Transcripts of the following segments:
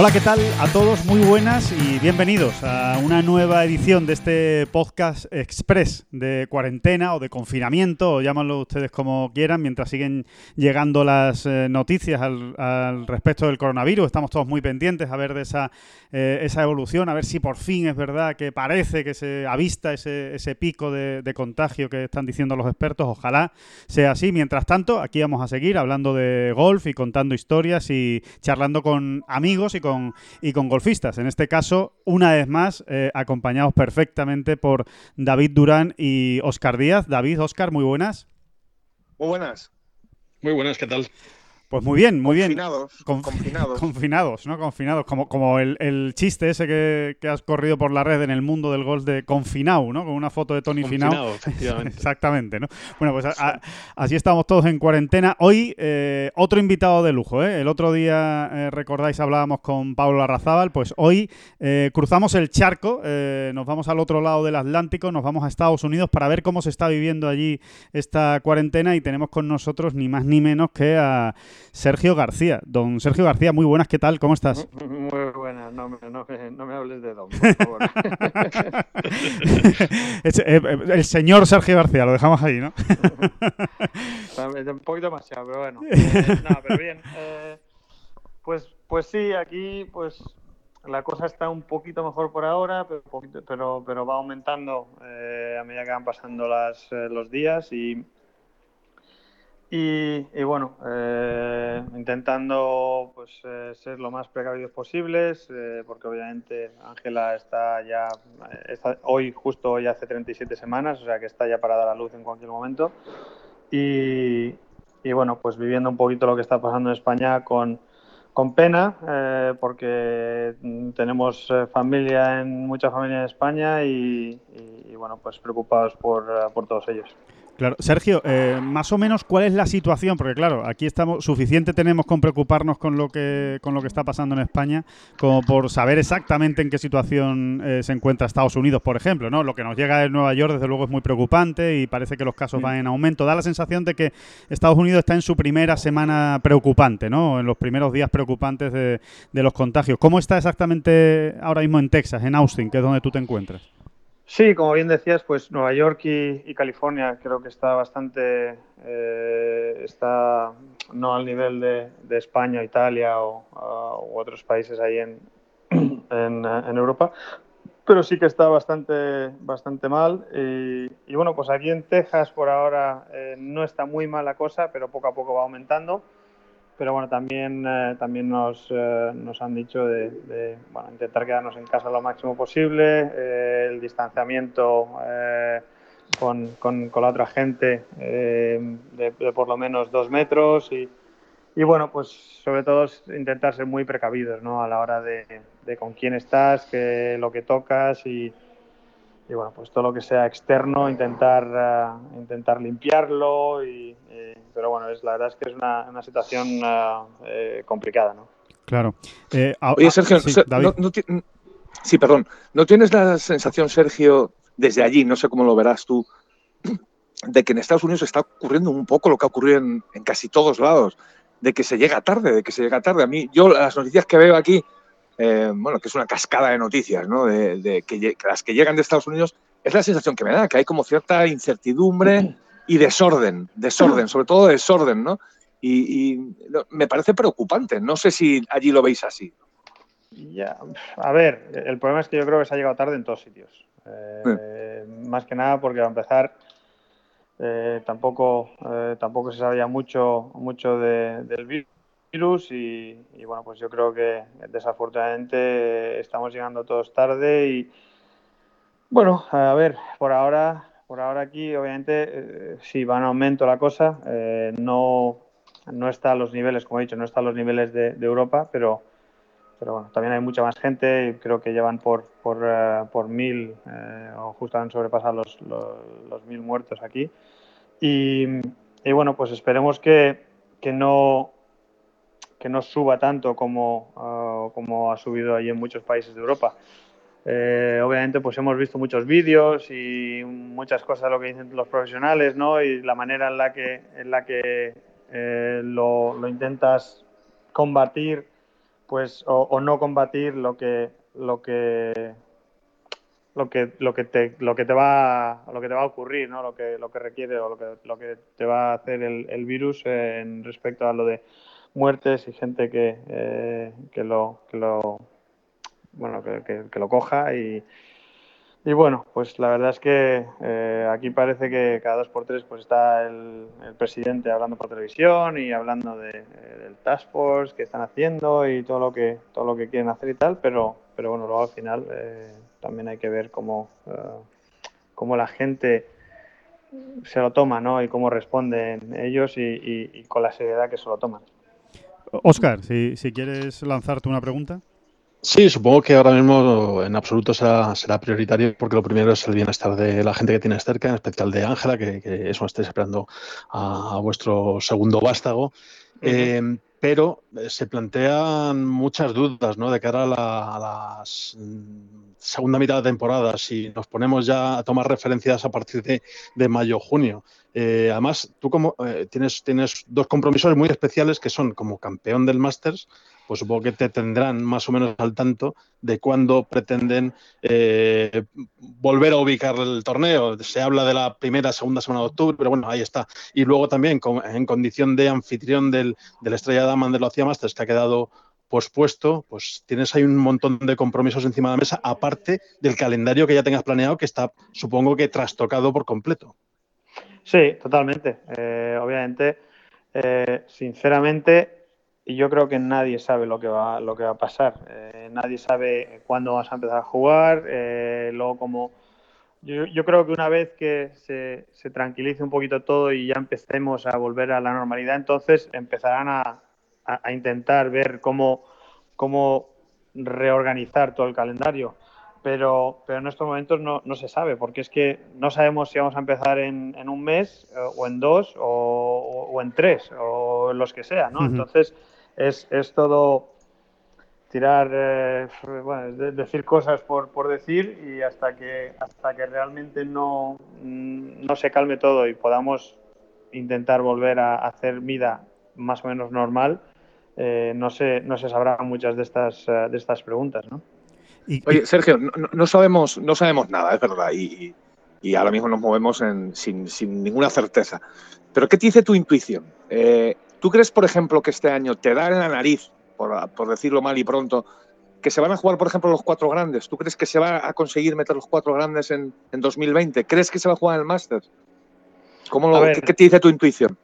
Hola, ¿qué tal a todos? Muy buenas y bienvenidos a una nueva edición de este podcast express de cuarentena o de confinamiento, o llámanlo ustedes como quieran, mientras siguen llegando las eh, noticias al, respecto del coronavirus. Estamos todos muy pendientes a ver de esa, eh, esa evolución, a ver si por fin es verdad que parece que se avista ese, ese pico de contagio que están diciendo los expertos. Ojalá sea así. Mientras tanto, aquí vamos a seguir hablando de golf y contando historias y charlando con amigos y con, y con golfistas. En este caso, una vez más, eh, acompañados perfectamente por David Durán y Oscar Díaz. David, Oscar, muy buenas. Muy buenas. Muy buenas, ¿qué tal? Pues muy bien, muy bien. Confinados. Con- confinados. Confinados, ¿no? Confinados. Como, como el, el chiste ese que, que has corrido por la red en el mundo del golf de Confinao, ¿no? Con una foto de Tony Finau. Confinado, efectivamente. Exactamente, ¿no? Bueno, pues a- a- así estamos todos en cuarentena. Hoy, eh, otro invitado de lujo, ¿eh? El otro día, eh, recordáis, hablábamos con Pablo Arrazábal, pues hoy eh, cruzamos el charco, eh, nos vamos al otro lado del Atlántico, nos vamos a Estados Unidos para ver cómo se está viviendo allí esta cuarentena y tenemos con nosotros ni más ni menos que a Sergio García. Don Sergio García, muy buenas, ¿qué tal? ¿Cómo estás? Muy buena, no me, no me, no me hables de Don, por favor. Eh, eh, el señor Sergio García, lo dejamos ahí, ¿no? Un poquito demasiado, pero bueno. Eh, no, pero bien. eh, pues, pues sí, aquí pues la cosa está un poquito mejor por ahora, pero, poquito- pero, pero va aumentando eh, a medida que van pasando las, los días y, y, y bueno, eh, intentando pues eh, ser lo más precavidos posibles, eh, porque obviamente Ángela está ya, eh, hoy, justo hoy hace 37 semanas, o sea que está ya para dar a luz en cualquier momento. Y, y bueno, pues viviendo un poquito lo que está pasando en España con, con pena, eh, porque tenemos eh, familia en mucha familia en España y, y- y, bueno, pues preocupados por, eh, por todos ellos. Claro, Sergio, eh, más o menos cuál es la situación, porque claro, aquí estamos suficiente tenemos con preocuparnos con lo que con lo que está pasando en España, como por saber exactamente en qué situación eh, se encuentra Estados Unidos, por ejemplo, ¿no? Lo que nos llega de Nueva York, desde luego, es muy preocupante y parece que los casos van en aumento. Da la sensación de que Estados Unidos está en su primera semana preocupante, ¿no? En los primeros días preocupantes de, de los contagios. ¿Cómo está exactamente ahora mismo en Texas, en Austin, que es donde tú te encuentras? Sí, como bien decías, pues Nueva York y, California creo que está bastante, eh, está no al nivel de, de España, Italia o ah, u otros países ahí en, en, eh, en Europa, pero sí que está bastante, bastante mal. Y, y bueno, pues aquí en Texas por ahora eh, no está muy mal la cosa, pero poco a poco va aumentando. Pero bueno, también, eh, también nos, eh, nos han dicho de, bueno, intentar quedarnos en casa lo máximo posible, eh, el distanciamiento con, con, la otra gente de, por lo menos dos metros y, y bueno, pues sobre todo intentar ser muy precavidos ¿no? a la hora de, de con quién estás, que lo que tocas y, y bueno, pues todo lo que sea externo, intentar, uh, intentar limpiarlo. Y, y, pero bueno, es, la verdad es que es una, una situación uh, eh, complicada, ¿no? Claro. Eh, a- Oye, Sergio, sí, Ser- David. no- no ti- sí, perdón. ¿No tienes la sensación, Sergio, desde allí, no sé cómo lo verás tú, de que en Estados Unidos está ocurriendo un poco lo que ha ocurrido en, en casi todos lados? De que se llega tarde, de que se llega tarde. A mí, yo las noticias que veo aquí, eh, bueno, que es una cascada de noticias, ¿no? De, de que, las que llegan de Estados Unidos, es la sensación que me da, que hay como cierta incertidumbre y desorden, desorden, sobre todo desorden, ¿no? Y, me parece preocupante. No sé si allí lo veis así. Ya, a ver, el problema es que yo creo que se ha llegado tarde en todos sitios. Eh, Más que nada porque a empezar eh, tampoco, eh, tampoco se sabía mucho, mucho de- del virus y, y, bueno, pues yo creo que desafortunadamente estamos llegando todos tarde y bueno, a ver, por ahora, por ahora aquí obviamente eh, sí va en aumento la cosa, eh, no, no está a los niveles, como he dicho, no está a los niveles de, Europa, pero pero bueno, también hay mucha más gente creo que llevan por, por, eh, por mil eh, o justo han sobrepasado los, los, mil muertos aquí. Y, y, bueno, pues esperemos que, que, no, que no suba tanto como, uh, como ha subido ahí en muchos países de Europa. Eh, obviamente, pues hemos visto muchos vídeos y muchas cosas de lo que dicen los profesionales, ¿no? Y la manera en la que, en la que eh, lo, lo, intentas combatir, pues, o, o, no combatir lo que, lo que, lo que, lo que te, lo que te va, lo que te va a ocurrir, ¿no? Lo que, lo que requiere o lo que, lo que te va a hacer el, el virus eh, en respecto a lo de muertes y gente que, eh, que lo, que lo bueno, que, que, lo coja y, y, bueno, pues la verdad es que eh, aquí parece que cada dos por tres pues está el, el presidente hablando por televisión y hablando de, eh, del task force que están haciendo y todo lo que todo lo que quieren hacer y tal, pero pero bueno, luego al final eh, también hay que ver cómo, uh, cómo la gente se lo toma, ¿no? Y cómo responden ellos y, y con la seriedad que se lo toman. Oscar, si, si quieres lanzarte una pregunta. Sí, supongo que ahora mismo en absoluto será, será, prioritario porque lo primero es el bienestar de la gente que tienes cerca, en especial de Ángela, que, que, eso estáis esperando a, a, vuestro segundo vástago. Eh, pero se plantean muchas dudas ¿no? de cara a la, a la, segunda mitad de temporada, si nos ponemos ya a tomar referencias a partir de, de mayo-junio. Eh, además, tú como eh, tienes, tienes dos compromisos muy especiales que son como campeón del Masters, pues supongo que te tendrán más o menos al tanto de cuándo pretenden eh, volver a ubicar el torneo. Se habla de la primera, segunda semana de octubre, pero bueno, ahí está. Y luego también en condición de anfitrión del, del Estrella Daman de la CIA Masters, que ha quedado pospuesto, pues tienes ahí un montón de compromisos encima de la mesa, aparte del calendario que ya tengas planeado, que está, supongo que trastocado por completo. Sí, totalmente. Eh, obviamente, eh, sinceramente, yo creo que nadie sabe lo que va, lo que va a pasar. Eh, nadie sabe cuándo vas a empezar a jugar, eh, luego como... Yo, creo que una vez que se, tranquilice un poquito todo y ya empecemos a volver a la normalidad, entonces empezarán a, intentar ver cómo reorganizar todo el calendario. Pero, pero en estos momentos no, no, se sabe, porque es que no sabemos si vamos a empezar en, en un mes eh, o en dos o, o, en tres o en los que sea, ¿no? Uh -huh. Entonces es, es todo tirar, eh, bueno, de, decir cosas por, por, decir y hasta que, hasta que realmente no, no se calme todo y podamos intentar volver a hacer vida más o menos normal, eh, no, se, no se sabrán muchas de estas, eh, de estas preguntas, ¿no? Oye, Sergio, no, no, sabemos, no sabemos nada, es verdad, y, y ahora mismo nos movemos en, sin, sin, ninguna certeza. Pero ¿qué te dice tu intuición? Eh, ¿Tú crees, por ejemplo, que este año te da en la nariz, por, por, decirlo mal y pronto, que se van a jugar, por ejemplo, los cuatro grandes? ¿Tú crees que se va a conseguir meter los cuatro grandes en, en 2020? ¿Crees que se va a jugar en el Masters? ¿Cómo lo, ver, ¿Qué te dice tu intuición?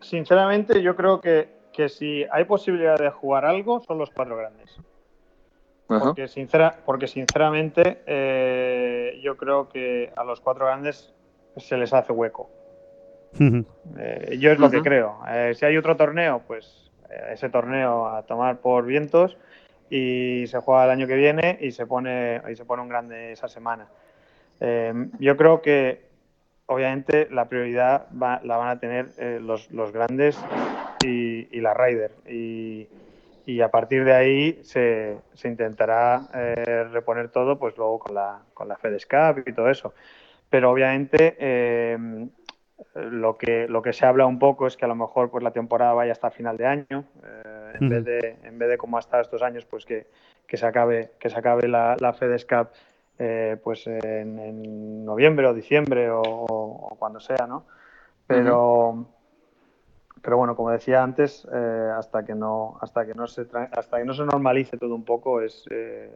Sinceramente, yo creo que, que si hay posibilidad de jugar algo, son los cuatro grandes. Porque, sincera, porque sinceramente eh, yo creo que a los cuatro grandes se les hace hueco. Uh -huh. eh, yo es lo uh -huh. que creo. Eh, si hay otro torneo, pues eh, ese torneo a tomar por vientos y se juega el año que viene y se pone, y se pone un grande esa semana. Eh, yo creo que obviamente la prioridad va, la van a tener los, los, grandes y, y la Ryder. Y, y a partir de ahí se, se intentará eh, reponer todo, pues luego con la, con la FedEx Cup y todo eso. Pero obviamente eh, lo, que, lo que se habla un poco es que a lo mejor pues la temporada vaya hasta final de año, eh, en, mm. vez de, en vez de como ha estado estos años, pues que, que se acabe, que se acabe la, la FedEx Cup pues en, en, noviembre o diciembre o, o, cuando sea, ¿no? Pero... pero bueno, como decía antes, eh, hasta que no hasta que no se hasta que no se normalice todo un poco es, eh,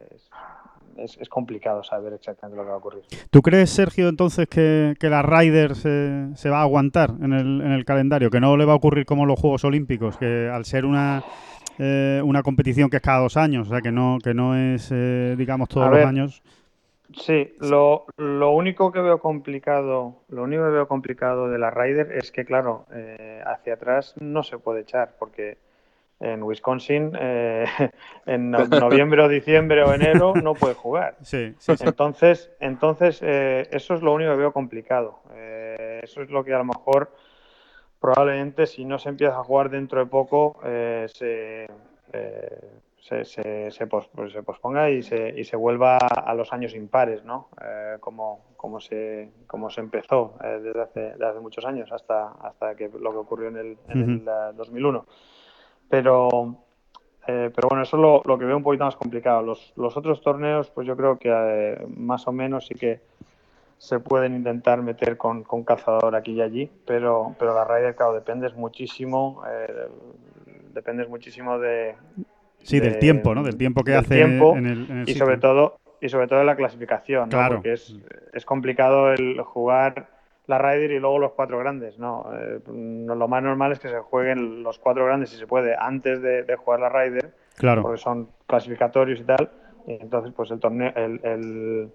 es, es, complicado saber exactamente lo que va a ocurrir. ¿Tú crees, Sergio, entonces que, que la Ryder se, se, va a aguantar en el, en el calendario? ¿Que no le va a ocurrir como los Juegos Olímpicos? Que al ser una eh, una competición que es cada dos años, o sea, que no, que no es, eh, digamos, todos los años. Sí, lo, lo, único que veo complicado, lo único que veo complicado de la Ryder es que, claro, eh, hacia atrás no se puede echar, porque en Wisconsin eh, en noviembre o diciembre o enero no puede jugar. Entonces, entonces eh, eso es lo único que veo complicado. Eh, eso es lo que a lo mejor probablemente si no se empieza a jugar dentro de poco se, se, se, se, pues posponga y se, y se vuelva a los años impares, ¿no? como, como, se, como se empezó desde, hace, desde hace muchos años hasta, hasta que lo que ocurrió en el, en el 2001. Pero, eh, pero bueno, eso es lo, lo, que veo un poquito más complicado. Los, los otros torneos, pues yo creo que eh, más o menos sí que se pueden intentar meter con, con cazador aquí y allí, pero, pero la Ryder, claro, dependes muchísimo, eh, dependes muchísimo de... Sí, del tiempo, ¿no? Del tiempo que hace en el, y sobre todo y sobre todo de la clasificación, ¿no? Porque es, es complicado el jugar la Ryder y luego los cuatro grandes. No, eh, lo más normal es que se jueguen los cuatro grandes si se puede antes de, jugar la Ryder, claro. porque son clasificatorios y tal. Y entonces, pues el torneo, el, el,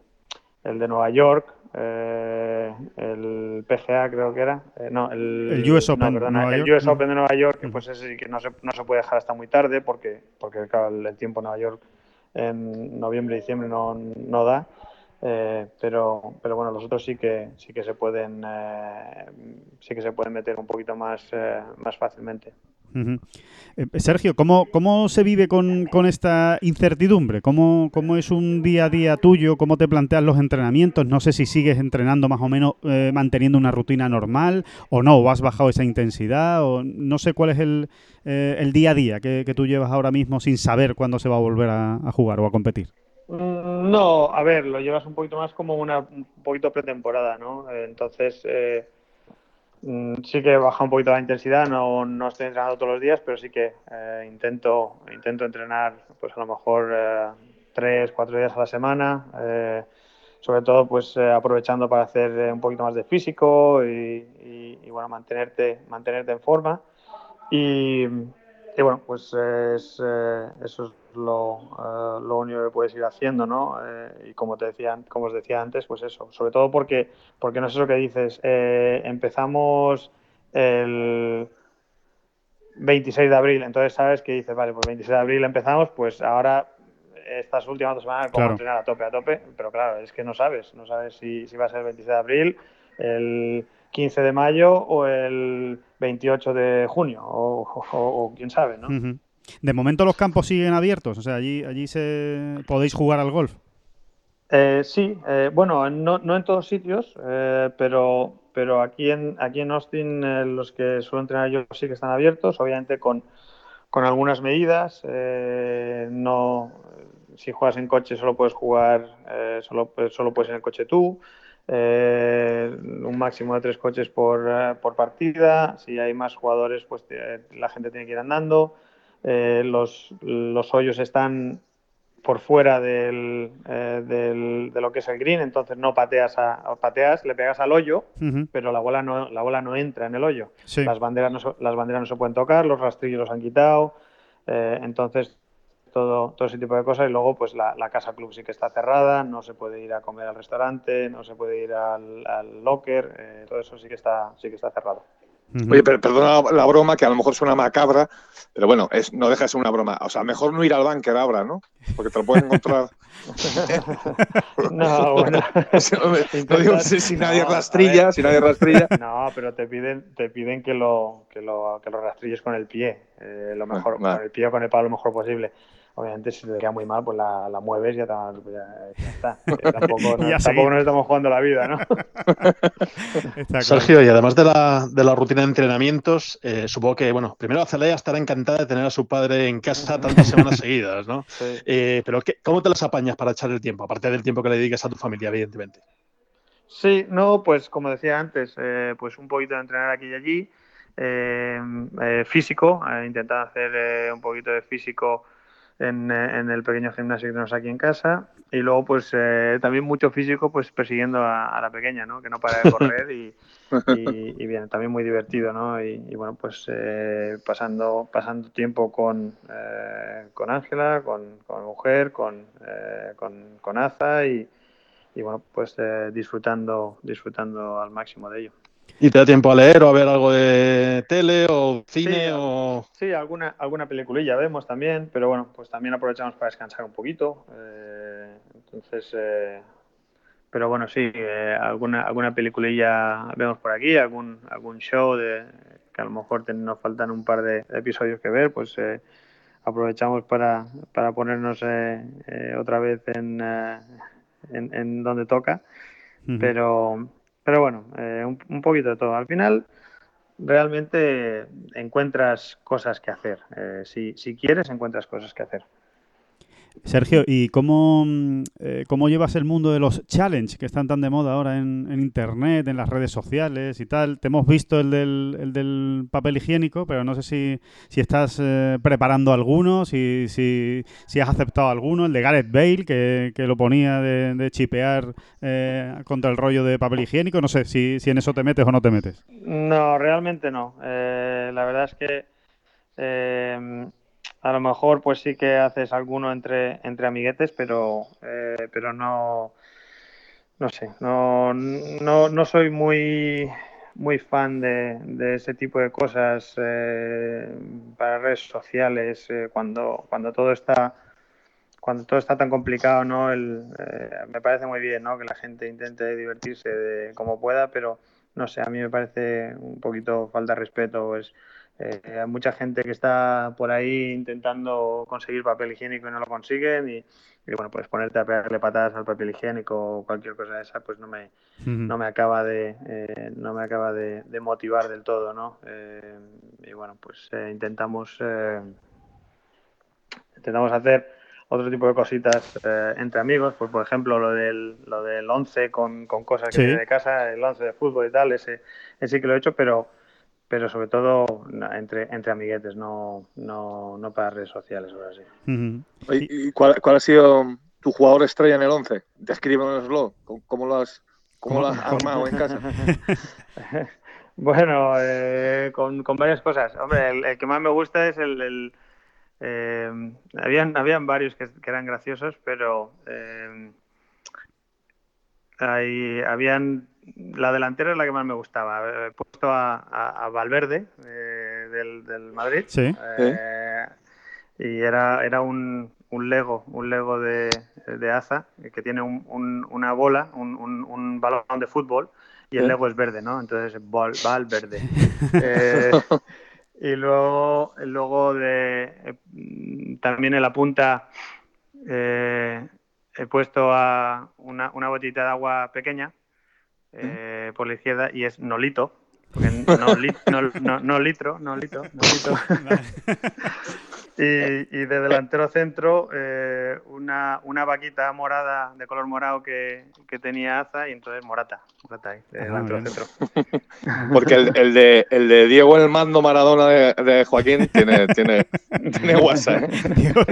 de Nueva York, eh, el PGA creo que era, eh, no, el, US Open, el US Open de Nueva York, pues ese sí que no se, no se puede dejar hasta muy tarde porque, porque claro, el tiempo en Nueva York en noviembre y diciembre no, no da. Eh, pero, pero bueno, los otros sí que sí que se pueden eh, sí que se pueden meter un poquito más, eh, más fácilmente. Sergio, ¿cómo, ¿cómo se vive con, con esta incertidumbre? ¿Cómo, ¿Cómo, es un día a día tuyo? ¿Cómo te planteas los entrenamientos? No sé si sigues entrenando más o menos manteniendo una rutina normal o no, o has bajado esa intensidad, o no sé cuál es el, el día a día que, tú llevas ahora mismo sin saber cuándo se va a volver a jugar o a competir. No, a ver, lo llevas un poquito más como una un poquito pretemporada, ¿no? Entonces, eh, sí que baja un poquito la intensidad, no, no estoy entrenando todos los días, pero sí que eh, intento, intento entrenar, pues a lo mejor eh, tres, cuatro días a la semana, sobre todo pues aprovechando para hacer un poquito más de físico y, y bueno, mantenerte, mantenerte en forma. Y, y bueno, pues es, eh, eso es lo, eh, lo, único que puedes ir haciendo, ¿no? Eh, y como te decía, como os decía antes, pues eso, sobre todo porque, porque no es eso que dices, empezamos el 26 de abril, entonces sabes que dices, vale, pues 26 de abril empezamos, pues ahora estas últimas dos semanas como entrenar a tope, a tope, pero claro, es que no sabes, no sabes si, si va a ser el 26 de abril, el 15 de mayo o el 28 de junio, o, quién sabe, ¿no? De momento los campos siguen abiertos, o sea, allí, allí se podéis jugar al golf. Eh, sí, eh, bueno, no, no, en todos sitios, eh, pero, pero aquí en, aquí en Austin los que suelo entrenar yo sí que están abiertos, obviamente con, con algunas medidas. no, si juegas en coche solo puedes jugar, solo, solo puedes ir en el coche tú. Eh, un máximo de tres coches por, eh, por, partida. Si hay más jugadores, pues la gente tiene que ir andando. Eh, los, los, hoyos están por fuera del, del, de lo que es el green, entonces no pateas, a, pateas le pegas al hoyo, pero la bola, no, la bola no entra en el hoyo. Las, banderas no, las banderas no se pueden tocar, los rastrillos los han quitado. entonces todo, todo ese tipo de cosas. Y luego, pues la, casa club sí que está cerrada, no se puede ir a comer al restaurante, no se puede ir al, locker, eh, todo eso sí que está, sí que está cerrado. Oye, pero perdona la broma, que a lo mejor suena macabra, pero bueno, es, no deja de ser una broma. O sea, mejor no ir al bunker ahora, ¿no? Porque te lo pueden encontrar. no, bueno. no digo si, nadie rastrilla, si nadie rastrilla. No, pero te piden, te piden que lo, que lo, que lo rastrilles con el pie, eh, lo mejor, con el pie o con el palo lo mejor posible obviamente si te queda muy mal, pues la, la mueves y ya, ya, ya, está. tampoco, no, tampoco nos estamos jugando la vida, ¿no? Sergio, y además de la, de la rutina de entrenamientos, eh, supongo que, bueno, primero Azalea estará encantada de tener a su padre en casa tantas semanas seguidas, ¿no? Eh, pero ¿cómo te las apañas para echar el tiempo, aparte del tiempo que le dediques a tu familia, evidentemente? Sí, no, pues como decía antes, eh, pues un poquito de entrenar aquí y allí, físico, intentar hacer un poquito de físico en, en, el pequeño gimnasio que tenemos aquí en casa. Y luego pues eh, también mucho físico pues persiguiendo a, la pequeña no que no para de correr y, y, bien también muy divertido no y, bueno pues eh, pasando pasando tiempo con eh, con Ángela con, con mujer con, con, con Aza y, y bueno pues disfrutando disfrutando al máximo de ello ¿Y te da tiempo a leer o a ver algo de tele o cine sí, o...? Sí, alguna, alguna peliculilla vemos también, pero bueno, pues también aprovechamos para descansar un poquito. Eh, entonces, eh, pero bueno, sí, eh, alguna, alguna peliculilla vemos por aquí, algún, algún show de que a lo mejor nos faltan un par de episodios que ver, pues aprovechamos para, para ponernos otra vez en, en, en, donde toca. Uh -huh. Pero pero bueno, eh, un, un, poquito de todo. Al final, realmente encuentras cosas que hacer. Eh, si, si, quieres, encuentras cosas que hacer. Sergio, ¿y cómo, eh, cómo llevas el mundo de los challenge que están tan de moda ahora en, en, Internet, en las redes sociales y tal? Te hemos visto el del, el del papel higiénico, pero no sé si, estás eh, preparando alguno, si, si, si, has aceptado alguno, el de Gareth Bale, que, que lo ponía de, de chipear eh, contra el rollo de papel higiénico. No sé si, si en eso te metes o no te metes. No, realmente no. Eh, la verdad es que a lo mejor pues sí que haces alguno entre, entre amiguetes, pero, eh, pero no, no sé, no, no, no soy muy, muy fan de, de, ese tipo de cosas eh, para redes sociales eh, cuando, cuando todo está cuando todo está tan complicado, ¿no? El, me parece muy bien, ¿no? Que la gente intente divertirse de como pueda, pero no sé, a mí me parece un poquito falta de respeto, eh, hay mucha gente que está por ahí intentando conseguir papel higiénico y no lo consiguen y, y, bueno, pues ponerte a pegarle patadas al papel higiénico o cualquier cosa de esa, pues no me, uh -huh. no me acaba de eh, no me acaba de, de, motivar del todo, ¿no? Eh, y bueno, pues eh, intentamos intentamos hacer otro tipo de cositas entre amigos, pues por ejemplo lo del lo del 11 con, con cosas que sí. de casa, el 11 de fútbol y tal, ese, ese sí que lo he hecho, pero pero sobre todo entre, entre amiguetes, no, no, no para redes sociales o así. Uh -huh. ¿Y cuál, cuál, ha sido tu jugador estrella en el 11? Descríbenoslo, ¿cómo lo has, cómo lo has armado en casa? bueno, eh, con, con, varias cosas. Hombre, el, el, que más me gusta es el... el eh, habían, habían varios que, que, eran graciosos, pero eh, hay, habían la delantera es la que más me gustaba. He puesto a, a, a Valverde eh, del, del, Madrid. Sí. Eh, y era, era un, un, Lego, un Lego de, de Aza, que tiene un, un, una bola, un, balón de fútbol, y el ¿Sí? Lego es verde, ¿no? Entonces, Val, Valverde. eh, y luego, luego de, eh, también en la punta eh, he puesto a una, una botellita de agua pequeña eh, por la izquierda y es Nolito. Porque no, li, no, no, no, litro, no litro, no litro. y, y, de delantero centro, eh, una, una vaquita morada de color morado que, que, tenía Aza y entonces Morata. Morata ahí, de delantero ah, centro. Porque el, el, de, el de Diego el mando Maradona de, de Joaquín tiene, tiene, tiene WhatsApp. ¿eh? Diego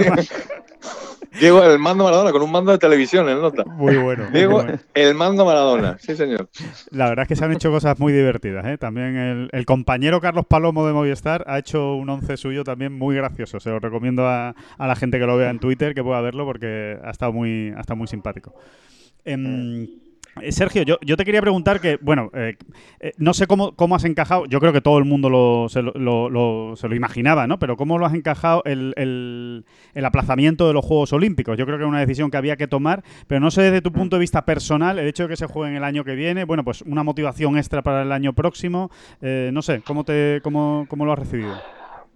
el mando Maradona con un mando de televisión en nota. Muy bueno. Diego muy bueno. el mando Maradona, sí señor. La verdad es que se han hecho cosas muy divertidas. ¿eh? También el, el, compañero Carlos Palomo de Movistar ha hecho un once suyo también muy gracioso. Se lo recomiendo a, a la gente que lo vea en Twitter que pueda verlo porque ha estado muy, ha estado muy simpático. Eh, Sergio, yo, te quería preguntar que, bueno, eh, eh, no sé cómo, cómo, has encajado, yo creo que todo el mundo lo, se, lo, lo, se, lo, imaginaba, ¿no? Pero ¿cómo lo has encajado el, aplazamiento de los Juegos Olímpicos? Yo creo que era una decisión que había que tomar, pero no sé desde tu punto de vista personal, el hecho de que se jueguen el año que viene, bueno, pues una motivación extra para el año próximo, eh, no sé, ¿cómo, te, cómo, cómo lo has recibido?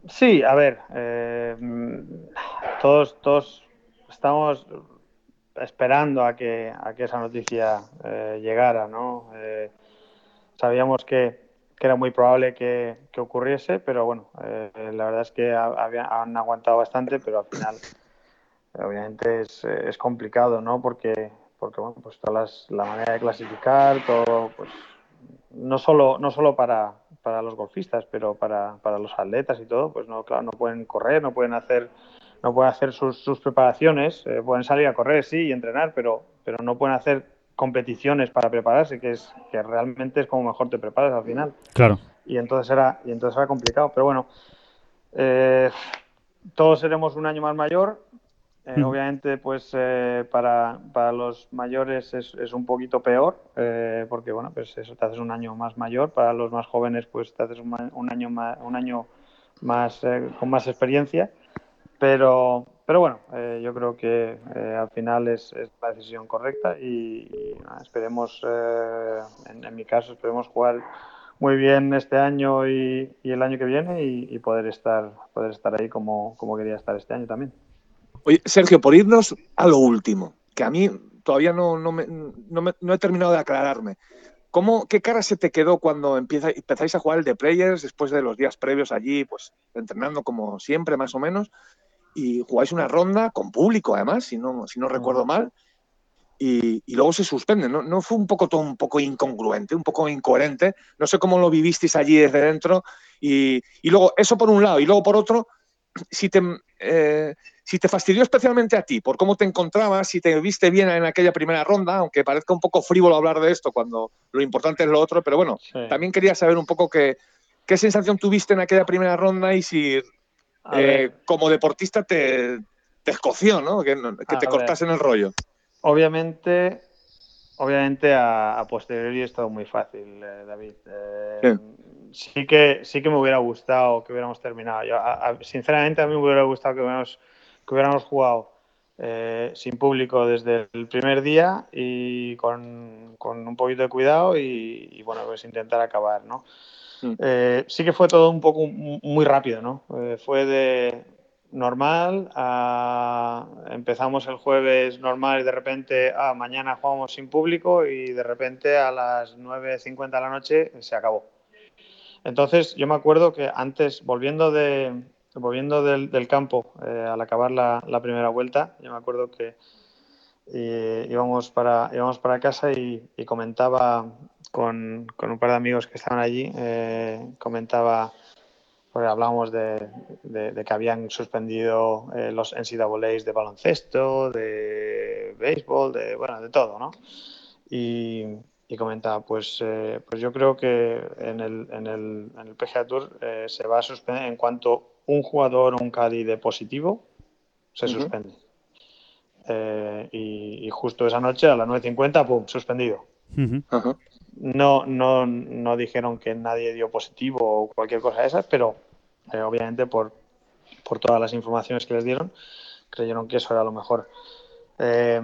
Sí, a ver, todos, todos estamos esperando a que, a que esa noticia eh, llegara, ¿no? Eh, sabíamos que, que, era muy probable que, que ocurriese, pero bueno, eh, la verdad es que han aguantado bastante, pero al final, obviamente, es, es complicado, ¿no? Porque, porque bueno, pues todas las, la manera de clasificar, todo, pues, no solo, no solo para, para los golfistas, pero para, para los atletas y todo, pues no, claro, no pueden correr, no pueden hacer no pueden hacer sus, sus preparaciones, eh, pueden salir a correr, sí, y entrenar, pero, pero no pueden hacer competiciones para prepararse, que es que realmente es como mejor te preparas al final. Claro. Y entonces era, y entonces era complicado. Pero bueno, eh, todos seremos un año más mayor eh, obviamente, pues eh, para, para, los mayores es, es un poquito peor, porque bueno, pues eso te haces un año más mayor. Para los más jóvenes, pues te haces un, un año más, un año más con más experiencia. Pero, pero bueno, yo creo que al final es, la decisión correcta y, esperemos, en, en, mi caso, esperemos jugar muy bien este año y, el año que viene y, y, poder estar poder estar ahí como, como quería estar este año también. Oye, Sergio, por irnos a lo último, que a mí todavía no, no, me, no, me, no he terminado de aclararme. ¿Cómo, ¿Qué cara se te quedó cuando empieza, empezáis a jugar el de Players después de los días previos allí, pues entrenando como siempre, más o menos? Y jugáis una ronda con público, además, si no, si no recuerdo mal, y, y, luego se suspende. ¿no? ¿No fue un poco todo un poco incongruente, un poco incoherente? No sé cómo lo vivisteis allí desde dentro. Y, y luego, eso por un lado, y luego por otro, si te, eh, si te fastidió especialmente a ti por cómo te encontrabas, si te viste bien en aquella primera ronda, aunque parezca un poco frívolo hablar de esto cuando lo importante es lo otro, pero bueno, sí. también quería saber un poco qué, qué sensación tuviste en aquella primera ronda y si eh, como deportista te, te escoció, ¿no? Que, que te cortas en el rollo. Obviamente, obviamente a, a posteriori es todo muy fácil, eh, David. Eh, sí. sí. que, sí que me hubiera gustado que hubiéramos terminado. Yo, a, a, sinceramente, a mí me hubiera gustado que hubiéramos que hubiéramos jugado eh, sin público desde el primer día y con, con un poquito de cuidado y, y, bueno, pues intentar acabar, ¿no? Mm. Eh, sí que fue todo un poco muy rápido, ¿no? Eh, fue de normal a empezamos el jueves normal y de repente ah, mañana jugamos sin público y de repente a las 9.50 de la noche se acabó. Entonces yo me acuerdo que antes, volviendo de, volviendo del, del campo eh, al acabar la, la, primera vuelta, yo me acuerdo que eh, íbamos, para, íbamos para casa y, y comentaba con, con, un par de amigos que estaban allí, eh, comentaba, porque hablábamos de, de, de, que habían suspendido eh, los NCAAs de baloncesto, de béisbol, de, bueno, de todo, ¿no? Y, y comentaba, pues, eh, pues yo creo que en el, en el, en el PGA Tour eh, se va a suspender en cuanto un jugador o un caddy de positivo, se uh -huh. suspende. Eh, y, y, justo esa noche, a las 9.50, ¡pum!, suspendido. Uh -huh. no, no, no dijeron que nadie dio positivo o cualquier cosa de esas, pero eh, obviamente por, por todas las informaciones que les dieron, creyeron que eso era lo mejor. Eh,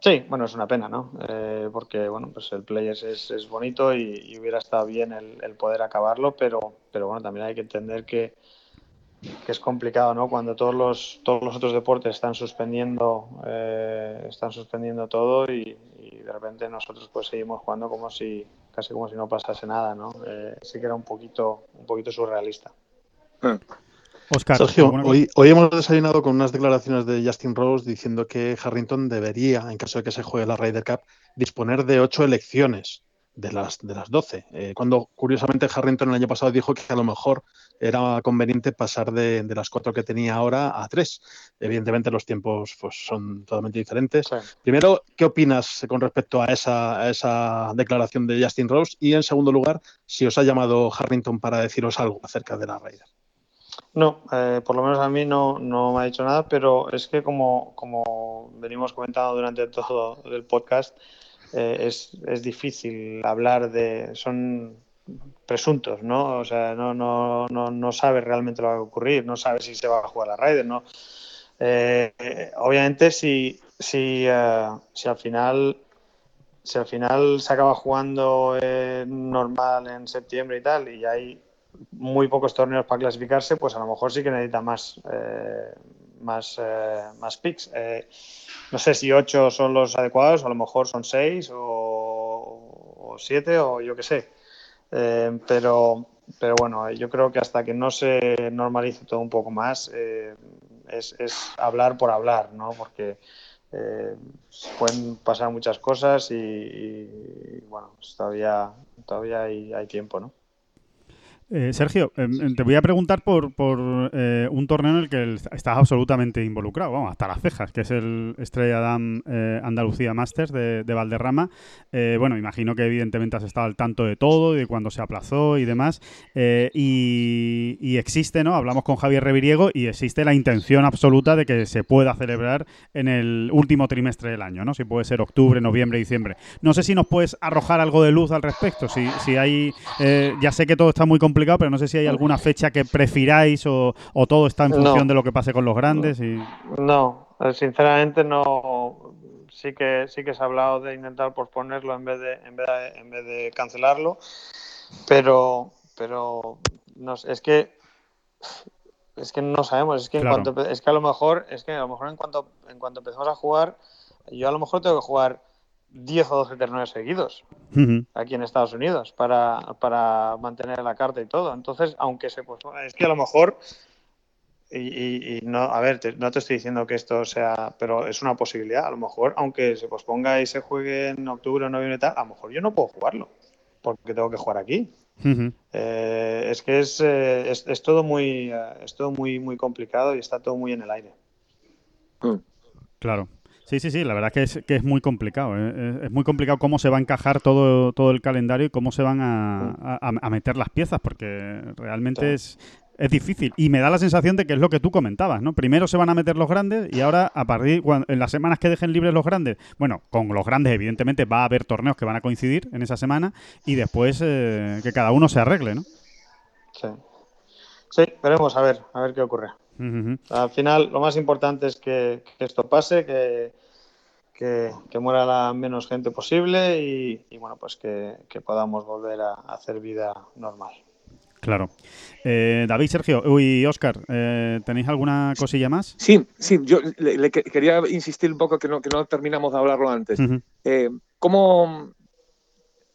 sí, bueno, es una pena, ¿no? Eh, porque, bueno, pues el Players es, es bonito y, y, hubiera estado bien el, el, poder acabarlo, pero, pero bueno, también hay que entender que, que es complicado, ¿no? Cuando todos los, todos los otros deportes están suspendiendo, eh, están suspendiendo todo y, y, de repente nosotros pues seguimos jugando como si, casi como si no pasase nada, ¿no? Eh, sí que era un poquito, un poquito surrealista. Oscar, Sergio, hoy, hoy, hemos desayunado con unas declaraciones de Justin Rose diciendo que Harrington debería, en caso de que se juegue la Ryder Cup, disponer de ocho elecciones de las, de las 12. Eh, cuando curiosamente Harrington el año pasado dijo que a lo mejor era conveniente pasar de, de, las cuatro que tenía ahora a tres. Evidentemente los tiempos pues, son totalmente diferentes. Sí. Primero, ¿qué opinas con respecto a esa, a esa declaración de Justin Rose? Y en segundo lugar, si os ha llamado Harrington para deciros algo acerca de la Ryder. No, eh, por lo menos a mí no, no, me ha dicho nada, pero es que como, como venimos comentando durante todo el podcast, eh, es, es, difícil hablar de... son presuntos, ¿no? O sea, no, no, no, no sabe realmente lo que va a ocurrir, no sabe si se va a jugar la Ryder, ¿no? Eh, obviamente si, si, uh, si al final si al final se acaba jugando eh, normal en septiembre y tal y hay muy pocos torneos para clasificarse, pues a lo mejor sí que necesita más, eh, más, eh, más picks. No sé si ocho son los adecuados, a lo mejor son seis o, o siete o yo qué sé. Eh, pero, pero bueno, yo creo que hasta que no se normalice todo un poco más, eh, es, es, hablar por hablar, ¿no? Porque pueden pasar muchas cosas y, y bueno, pues todavía, todavía hay, hay tiempo, ¿no? Eh, Sergio, em, em, te voy a preguntar por, por eh, un torneo en el que estás absolutamente involucrado, vamos, hasta las cejas, que es el Estrella Damm eh, Andalucía Masters de, Valderrama. bueno, imagino que evidentemente has estado al tanto de todo, de cuándo se aplazó y demás. Y, existe, ¿no? Hablamos con Javier Reviriego y existe la intención absoluta de que se pueda celebrar en el último trimestre del año, ¿no? Si puede ser octubre, noviembre, diciembre. No sé si nos puedes arrojar algo de luz al respecto, si, si hay... ya sé que todo está muy complicado pero no sé si hay alguna fecha que prefiráis o, todo está en función de lo que pase con los grandes. Y... No, eh, sinceramente no. Sí que sí que se ha hablado de intentar posponerlo en vez de en vez de, en vez de cancelarlo, pero pero no es que es que no sabemos, es que en cuanto es que a lo mejor es que a lo mejor en cuanto en cuanto empezamos a jugar yo a lo mejor tengo que jugar 10 o 12 torneos seguidos aquí en Estados Unidos para, para, mantener la carta y todo. Entonces, aunque se pues, es que a lo mejor, y, no, a ver, no te estoy diciendo que esto sea, pero es una posibilidad. A lo mejor, aunque se posponga y se juegue en octubre o noviembre y tal, a lo mejor yo no puedo jugarlo porque tengo que jugar aquí. Eh, es que es, eh, es, es, todo muy eh, es todo muy muy complicado y está todo muy en el aire. Claro. Sí, sí, sí, la verdad que es, que es muy complicado. ¿eh? Es, muy complicado cómo se va a encajar todo, todo el calendario y cómo se van a, meter las piezas, porque realmente es, es difícil. Y me da la sensación de que es lo que tú comentabas, ¿no? Primero se van a meter los grandes y ahora, a partir en las semanas que dejen libres los grandes, bueno, con los grandes, evidentemente, va a haber torneos que van a coincidir en esa semana y después eh, que cada uno se arregle, ¿no? Sí. Sí, veremos a ver, a ver qué ocurre. Al final, lo más importante es que, esto pase, que, que, muera la menos gente posible y, bueno, pues que, podamos volver a, hacer vida normal. Claro. Eh, David, Sergio, uy, Oscar, eh, ¿tenéis alguna cosilla más? Sí, sí, yo le, quería insistir un poco que no, que no terminamos de hablarlo antes. Eh, ¿cómo,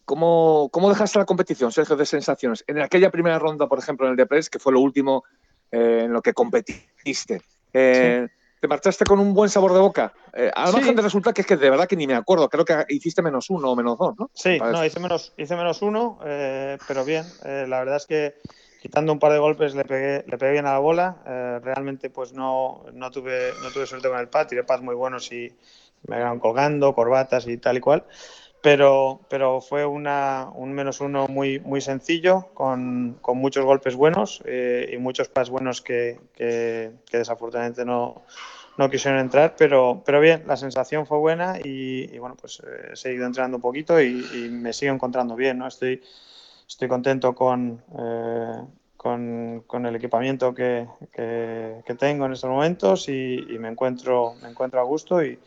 cómo, cómo, dejaste la competición, Sergio, de sensaciones? En aquella primera ronda, por ejemplo, en el Depres, que fue lo último en lo que competiste. te marchaste con un buen sabor de boca. Eh, a lo mejor resulta que es que de verdad que ni me acuerdo. Creo que hiciste menos uno o menos dos, ¿no? Sí, no, hice menos, hice menos uno, eh, pero bien. Eh, la verdad es que quitando un par de golpes le pegué, le pegué bien a la bola. realmente pues no, no, tuve, no tuve suerte con el pad. Tiré pads muy buenos y me quedaron colgando, corbatas y tal y cual pero, pero fue una, un menos uno muy, muy sencillo, con, con muchos golpes buenos eh, y muchos pas buenos que, que, desafortunadamente no, no, quisieron entrar, pero, pero bien, la sensación fue buena y, bueno, pues eh, he seguido entrenando un poquito y, me sigo encontrando bien, ¿no? Estoy, estoy contento con, eh, con, con, el equipamiento que, que, tengo en estos momentos y, me, encuentro, me encuentro a gusto y,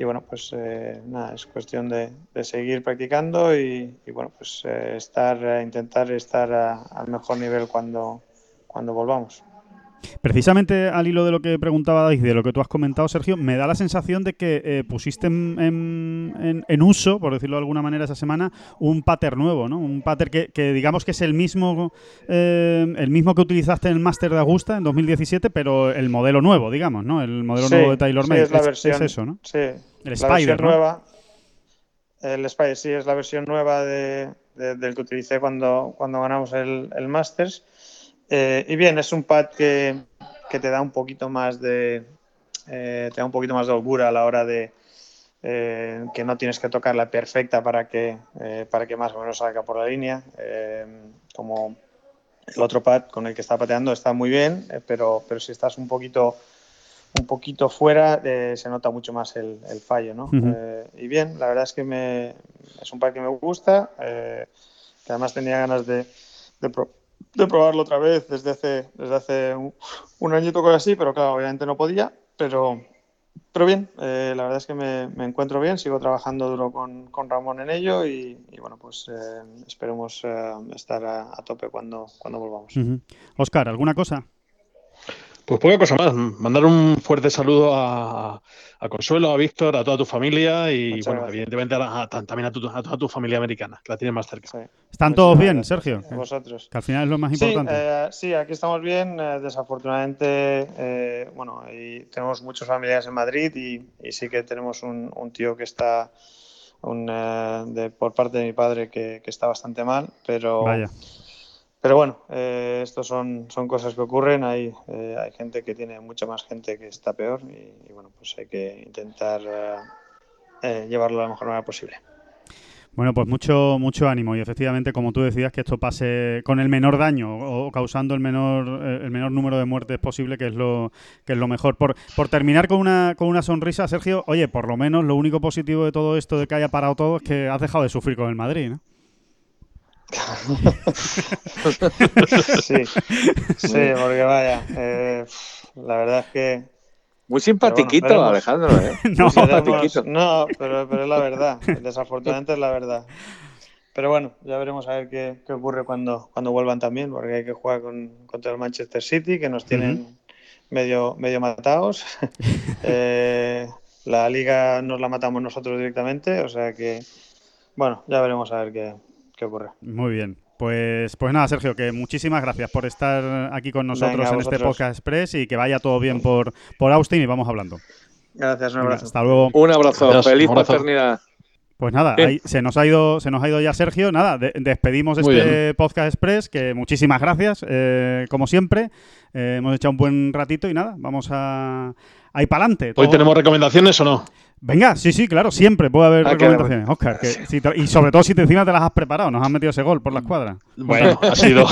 y bueno, pues eh, nada, es cuestión de, seguir practicando y, bueno, pues eh, estar, eh, intentar estar al mejor nivel cuando, cuando volvamos. Precisamente al hilo de lo que preguntaba y de lo que tú has comentado, Sergio, me da la sensación de que eh, pusiste en, uso, por decirlo de alguna manera, esa semana, un pattern nuevo, ¿no? Un pattern que, digamos que es el mismo, eh, el mismo que utilizaste en el Master de Augusta en 2017, pero el modelo nuevo, digamos, ¿no? El modelo nuevo de Taylor Made. es, la versión, eso, ¿no? Sí. El Spider, nueva. El Spider, sí, es la versión nueva de, del que utilicé cuando, cuando ganamos el, el Masters. Eh, y bien, es un pad que, que, te da un poquito más de eh, te da un poquito más de holgura a la hora de eh, que no tienes que tocar la perfecta para que para que más o menos salga por la línea. como el otro pad con el que está pateando está muy bien, pero, pero si estás un poquito un poquito fuera se nota mucho más el, el fallo, ¿no? y bien, la verdad es que me, es un pad que me gusta, que además tenía ganas de, de, de probarlo otra vez desde hace, desde hace un, un añito cosas así, pero claro, obviamente no podía, pero, pero bien, eh, la verdad es que me, me, encuentro bien, sigo trabajando duro con, con Ramón en ello y, bueno, pues eh, esperemos eh, estar a, tope cuando, cuando volvamos. Oscar, ¿alguna cosa? Pues poca cosa más. Mandar un fuerte saludo a, Consuelo, a Víctor, a toda tu familia y, bueno, evidentemente también a, toda tu familia americana, que la tienes más cerca. ¿Están todos bien, Sergio? Vosotros. Que al final es lo más importante. Eh, sí, aquí estamos bien. Eh, desafortunadamente, eh, bueno, y tenemos muchos familiares en Madrid y, sí que tenemos un, tío que está un, por parte de mi padre que, que está bastante mal, pero. Vaya pero bueno, eh, estos son, son cosas que ocurren. Hay, eh, hay gente que tiene mucha más gente que está peor y, bueno, pues hay que intentar eh, llevarlo de la mejor manera posible. Bueno, pues mucho, mucho ánimo y efectivamente, como tú decías, que esto pase con el menor daño o causando el menor, el menor número de muertes posible, que es lo, que es lo mejor. Por, por terminar con una, con una sonrisa, Sergio, oye, por lo menos lo único positivo de todo esto de que haya parado todo es que has dejado de sufrir con el Madrid, ¿no? sí, sí, porque vaya, eh, la verdad es que... Muy simpatiquito, Alejandro, ¿eh? no, no pero, pero, es la verdad, desafortunadamente es la verdad. Pero bueno, ya veremos a ver qué, qué, ocurre cuando, cuando vuelvan también, porque hay que jugar con, contra el Manchester City, que nos tienen medio, medio matados. eh, la liga nos la matamos nosotros directamente, o sea que, bueno, ya veremos a ver qué, Muy bien. Pues, pues nada, Sergio, que muchísimas gracias por estar aquí con nosotros en este podcast express y que vaya todo bien por, por Austin y vamos hablando. Gracias, un abrazo. hasta luego. Un abrazo, feliz paternidad. Pues nada, ahí se nos ha ido, se nos ha ido ya Sergio. Nada, despedimos este podcast express. Que muchísimas gracias, eh, como siempre. Eh, hemos echado un buen ratito y nada, vamos a, a ir para adelante. ¿Hoy tenemos recomendaciones o no? Venga, sí, sí, claro, siempre puede haber ah, recomendaciones, Oscar. y sobre todo si te encima te las has preparado, nos has metido ese gol por la escuadra. Bueno, ha sido.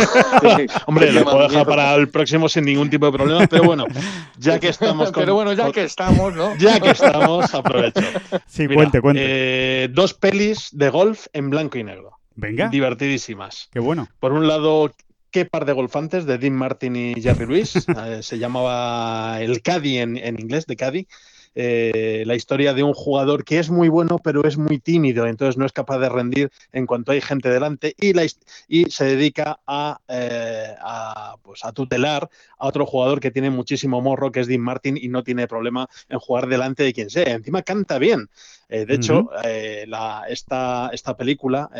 Hombre, lo puedo dejar para el próximo sin ningún tipo de problema, pero bueno, ya que estamos. Pero bueno, ya que estamos, ¿no? Ya que estamos, aprovecho. Sí, cuente, cuente. Eh, dos pelis de golf en blanco y negro. Venga. Divertidísimas. Qué bueno. Por un lado, qué par de golfantes de Dean Martin y Jerry Lewis. Eh, se llamaba el Caddy en, en inglés, de Caddy. Eh, la historia de un jugador que es muy bueno pero es muy tímido, entonces no es capaz de rendir en cuanto hay gente delante y, la, y se dedica a, eh, a, pues a, tutelar a otro jugador que tiene muchísimo morro, que es Dean Martin, y no tiene problema en jugar delante de quien sea. Encima canta bien. Eh, de hecho, la, esta, esta, película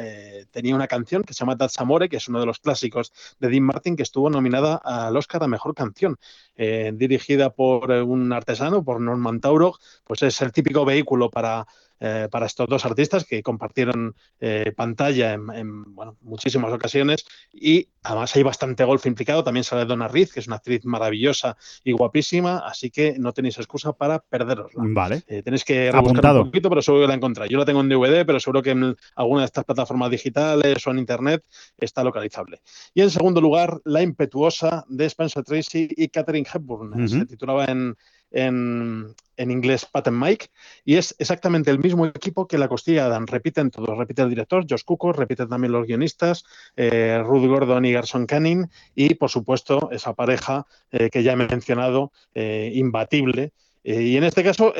tenía una canción que se llama That's Amore, que es uno de los clásicos de Dean Martin, que estuvo nominada al Oscar a Mejor Canción, dirigida por un artesano, por Norman Tauro pues es el típico vehículo para, eh, para estos dos artistas que compartieron eh, pantalla en, muchísimas ocasiones y además hay bastante golf implicado. También sale Donna Riz, que es una actriz maravillosa y guapísima, así que no tenéis excusa para perderosla. Vale. Eh, tenéis que rebuscar un poquito, pero seguro que la encontráis. Yo la tengo en DVD, pero seguro que en alguna de estas plataformas digitales o en internet está localizable. Y en segundo lugar, La impetuosa de Spencer Tracy y Catherine Hepburn. Se titulaba en en, inglés Pat and Mike, y es exactamente el mismo equipo que La Costilla Adam. Repiten todos, repite el director, Josh Cuco, repiten también los guionistas, eh, Ruth Gordon y Garson Canning, y por supuesto esa pareja eh, que ya he mencionado, eh, imbatible. y en este caso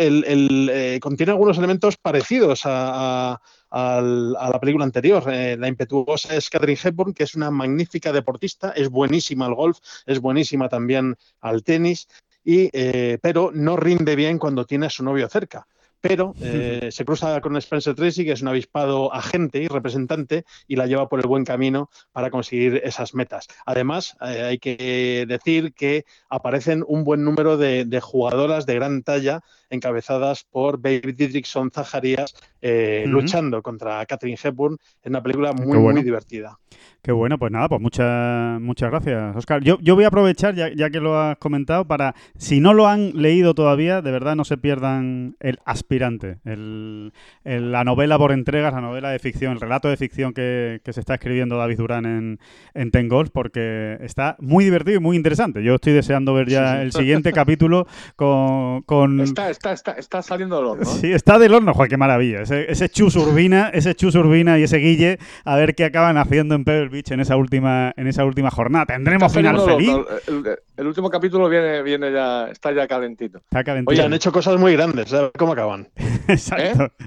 contiene algunos elementos parecidos a la película anterior. la impetuosa es Catherine Hepburn, que es una magnífica deportista, es buenísima al golf, es buenísima también al tenis, y, eh, pero no rinde bien cuando tiene a su novio cerca. Pero eh, se cruza con Spencer Tracy, que es un avispado agente y representante, y la lleva por el buen camino para conseguir esas metas. Además, eh, hay que decir que aparecen un buen número de, de jugadoras de gran talla encabezadas por Baby Didrikson Zajarías, eh, luchando contra Catherine Hepburn en una película muy, muy divertida. Qué bueno, pues nada, pues muchas muchas gracias, Oscar. Yo, yo voy a aprovechar, ya, ya, que lo has comentado, para, si no lo han leído todavía, de verdad no se pierdan El Aspirante, el, la novela por entregas, la novela de ficción, el relato de ficción que, se está escribiendo David Durán en, en Ten Golf, porque está muy divertido y muy interesante. Yo estoy deseando ver ya el siguiente capítulo con... con está, está, saliendo del horno. Sí, está del horno, joder, qué maravilla. Ese, ese Chus Urbina, ese Chus Urbina y ese Guille, a ver qué acaban haciendo en Pebble Beach en esa última, en esa última jornada. ¿Tendremos final feliz? El, último capítulo viene, viene ya, está ya calentito. Está calentito. Oye, han hecho cosas muy grandes, a ver cómo acaban. Exacto. ¿Eh?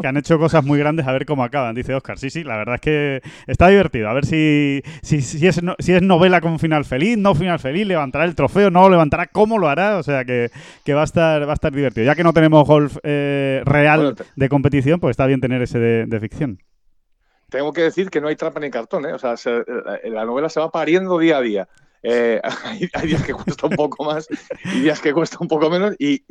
que han hecho cosas muy grandes a ver cómo acaban, dice Oscar. Sí, sí, la verdad es que está divertido. A ver si, si, si, es, si es novela con final feliz, no final feliz, levantará el trofeo, no lo levantará, cómo lo hará. O sea que, va, a estar, va a estar divertido. Ya que no tenemos golf eh, real de competición, pues está bien tener ese de, ficción. Tengo que decir que no hay trampa ni cartón, ¿eh? O sea, la novela se va pariendo día a día. Eh, hay, días que cuesta un poco más y días que cuesta un poco menos y,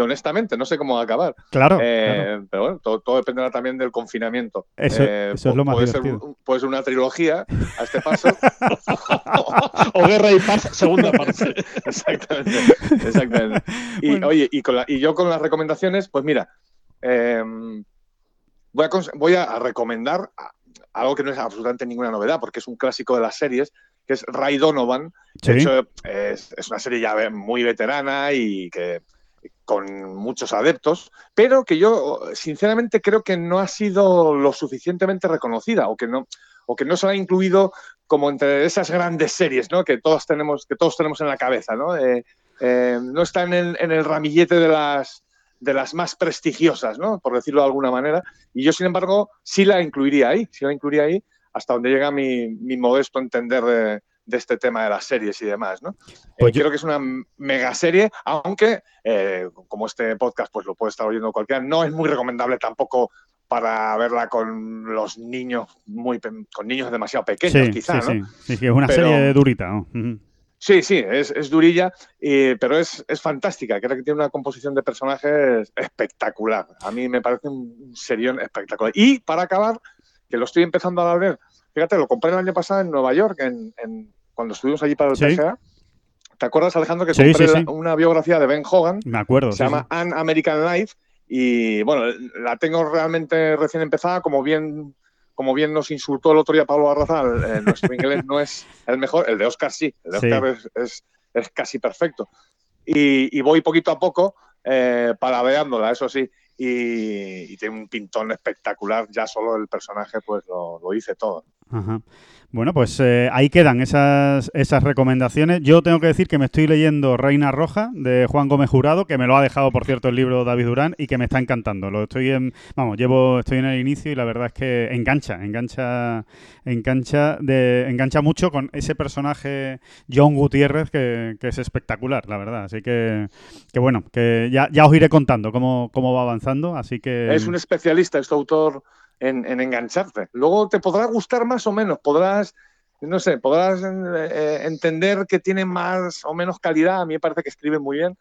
honestamente no sé cómo va a acabar. Claro. Eh, pero bueno, todo, dependerá también del confinamiento. Eso, eh, es lo más puede Ser, puede ser una trilogía a este paso. o Guerra y Paz, segunda parte. exactamente. exactamente. Y, oye, y, con y yo con las recomendaciones, pues mira, em, voy, a, voy a recomendar algo que no es absolutamente ninguna novedad, porque es un clásico de las series, que es Ray Donovan. De hecho, es, una serie ya muy veterana y que con muchos adeptos, pero que yo sinceramente creo que no ha sido lo suficientemente reconocida o que no, o que no se ha incluido como entre esas grandes series ¿no? que, todos tenemos, que todos tenemos en la cabeza. No, eh, eh, no está en el, en el ramillete de las, de las más prestigiosas, ¿no? por decirlo de alguna manera. Y yo, sin embargo, sí la incluiría ahí, sí la incluiría ahí, hasta donde llega mi, modesto entender de, este tema de las series y demás, ¿no? Pues eh, Creo que es una mega serie, aunque, eh, como este podcast pues lo puede estar oyendo cualquiera, no es muy recomendable tampoco para verla con los niños muy con niños demasiado pequeños, quizá, sí, ¿no? Sí, sí, es una serie durita, ¿no? Sí, sí, es, durilla, pero es, fantástica. Creo que tiene una composición de personajes espectacular. A mí me parece un serión espectacular. Y para acabar, que lo estoy empezando a ver, fíjate, lo compré el año pasado en Nueva York, en, cuando estuvimos allí para el TGA. ¿Te acuerdas, Alejandro, que compré una biografía de Ben Hogan? Me acuerdo. Se llama An American Life. Y bueno, la tengo realmente recién empezada, como bien como bien nos insultó el otro día Pablo Arrazal, eh, nuestro inglés no es el mejor, el de Oscar sí, el de Oscar es, casi perfecto. Y, voy poquito a poco eh, eso sí, y, tiene un pintón espectacular, ya solo el personaje pues lo, lo dice todo. Ajá. Bueno, pues eh, ahí quedan esas, esas recomendaciones. Yo tengo que decir que me estoy leyendo Reina Roja de Juan Gómez Jurado, que me lo ha dejado, por cierto, el libro David Durán y que me está encantando. Lo estoy en, vamos, llevo, estoy en el inicio y la verdad es que engancha, engancha, engancha, de, engancha mucho con ese personaje John Gutiérrez que, es espectacular, la verdad. Así que, que bueno, que ya, ya os iré contando cómo, cómo va avanzando. Así que es un especialista, este autor en, engancharte. Luego te podrá gustar más o menos, podrás, no sé, podrás eh, entender que tiene más o menos calidad. A mí me parece que escribe muy bien,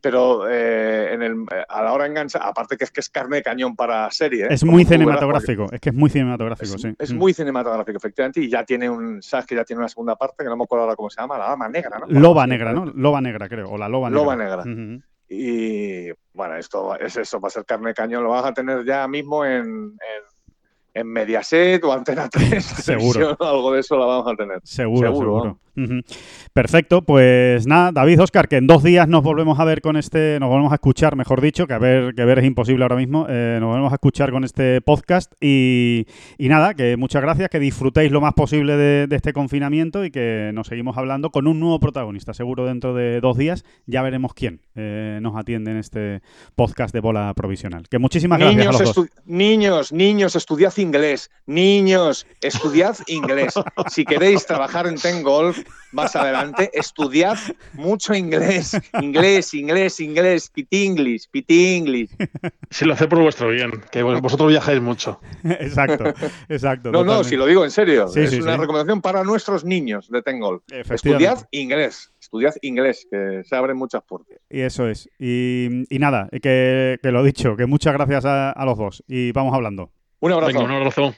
pero eh, en el, a la hora de enganchar, aparte que es que es carne de cañón para serie. ¿eh? Es muy cinematográfico, es que es muy cinematográfico, es, sí. Es muy cinematográfico, efectivamente, y ya tiene un, sabes que ya tiene una segunda parte, que no me acuerdo ahora cómo se llama, la dama negra, ¿no? Loba negra, ¿no? Loba negra, creo, o la loba negra. Loba negra. Y bueno, esto es eso, va a ser carne de cañón, lo vas a tener ya mismo en en Mediaset o Antena 3. Seguro. algo de eso la vamos a tener. Seguro, seguro. Perfecto, pues nada, David, Oscar, que en dos días nos volvemos a ver con este, nos volvemos a escuchar, mejor dicho, que a ver, que ver es imposible ahora mismo, eh, nos volvemos a escuchar con este podcast y, nada, que muchas gracias, que disfrutéis lo más posible de, este confinamiento y que nos seguimos hablando con un nuevo protagonista, seguro dentro de dos días, ya veremos quién eh, nos atiende en este podcast de bola provisional. Que muchísimas gracias niños, a los dos. Niños, niños, estudiad inglés, niños, estudiad inglés. Si queréis trabajar en Ten Golf, más adelante, estudiad mucho inglés, inglés, inglés, inglés, pitinglis, pitinglis. Si lo hace por vuestro bien, que vosotros viajáis mucho. exacto, exacto. No, no, si lo digo en serio, es una recomendación para nuestros niños de Tengol. Estudiad inglés, estudiad inglés, que se abren muchas puertas. Y eso es. Y, nada, que, lo he dicho, que muchas gracias a, a, los dos y vamos hablando. Un abrazo. Venga, un abrazo.